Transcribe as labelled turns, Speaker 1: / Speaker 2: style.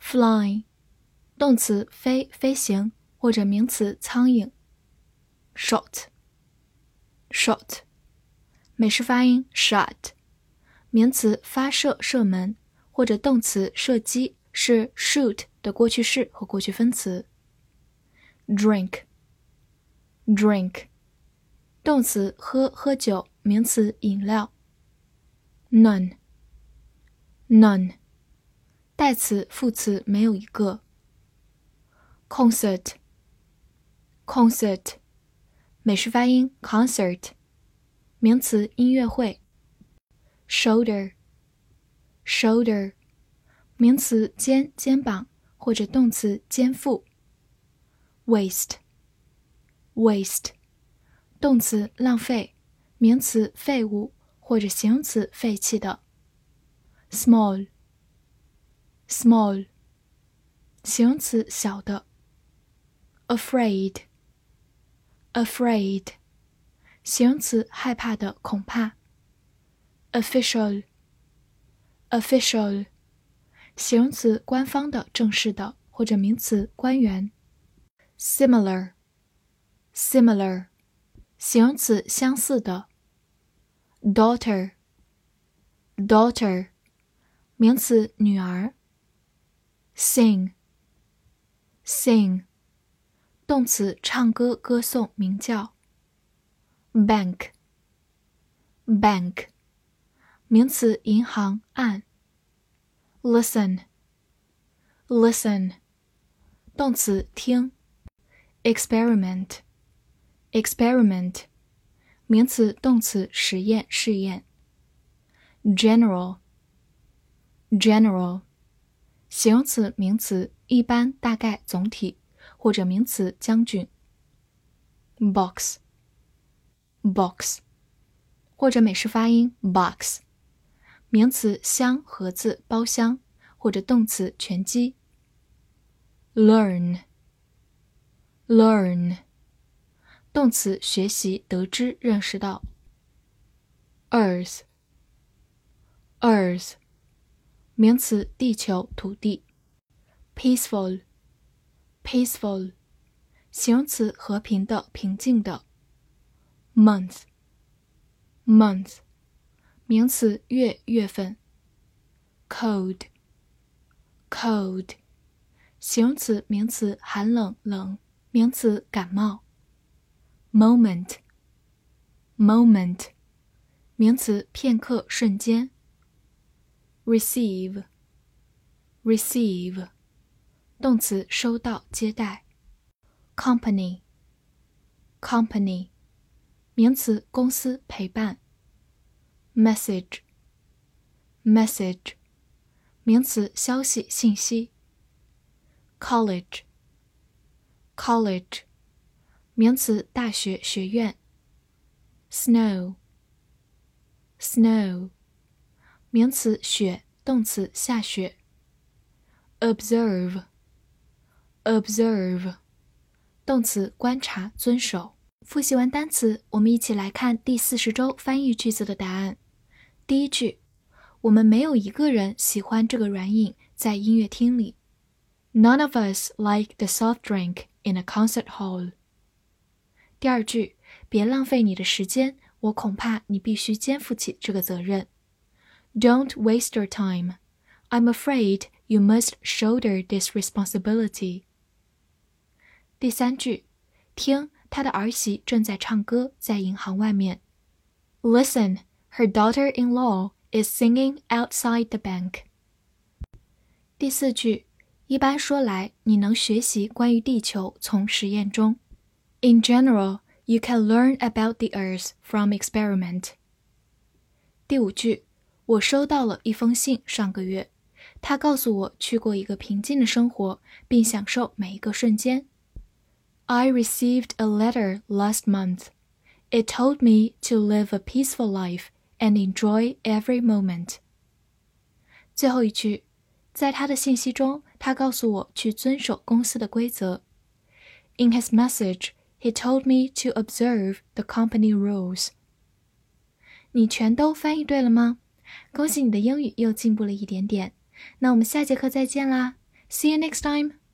Speaker 1: Flying，动词飞，飞行，或者名词苍蝇。Shot，shot，美式发音 shot，名词发射，射门，或者动词射击是 shoot 的过去式和过去分词。Drink。drink，动词喝喝酒，名词饮料。none，none，代词副词没有一个。concert，concert，美式发音 concert，名词音乐会。shoulder，shoulder，名词肩肩膀或者动词肩负。waste。waste，动词浪费，名词废物或者形容词废弃的。small small，small，形容词小的。afraid，afraid，形容词害怕的恐怕。official，official，形容词官方的正式的或者名词官员。similar。similar，形容词相似的。daughter，daughter，名词女儿。 sing，sing，动词唱歌歌颂鸣叫。bank，bank，名词银行按。listen，listen，动词听。experiment。experiment，名词、动词，实验、试验。general，general， 形容词、名词，一般、大概、总体，或者名词，将军。box，box，或者美式发音 box，名词，箱、盒子、包厢，或者动词，拳击。learn，learn。动词学习、得知、认识到。Earth，Earth，名词地球、土地。Peaceful，Peaceful，形容词和平的、平静的。Month，Month，名词月、月份。Cold，Cold，形容词、名词寒冷、冷，名词感冒。moment moment 名词片刻瞬间 receive receive 动词收到接待 company company 名词公司陪伴 message message 名词消息信息 college college 名词，大学、学院。snow，snow， 名词，雪；动词，下雪。observe，observe，动词，观察、遵守。复习完单词，我们一起来看第四十周翻译句子的答案。第一句，我们没有一个人喜欢这个软饮在音乐厅里。None of us like the soft drink in a concert hall. 第二句，别浪费你的时间，我恐怕你必须肩负起这个责任。Don't waste your time. I'm afraid you must shoulder this responsibility. 第三句，听，他的儿媳正在唱歌，在银行外面。Listen, her daughter-in-law is singing outside the bank. 第四句，一般说来，你能学习关于地球从实验中。In general, you can learn about the Earth from experiment. 第五句， 我收到了一封信，上个月， 他告诉我去过一个平静的生活，并享受每一个瞬间。I received a letter last month. It told me to live a peaceful life and enjoy every moment. 最后一句，在他的信息中，他告诉我去遵守公司的规则。In his message, he told me to observe the company rules. 你全都翻译对了吗？ 恭喜你的英语又进步了一点点。那我们下节课再见啦！See you next time.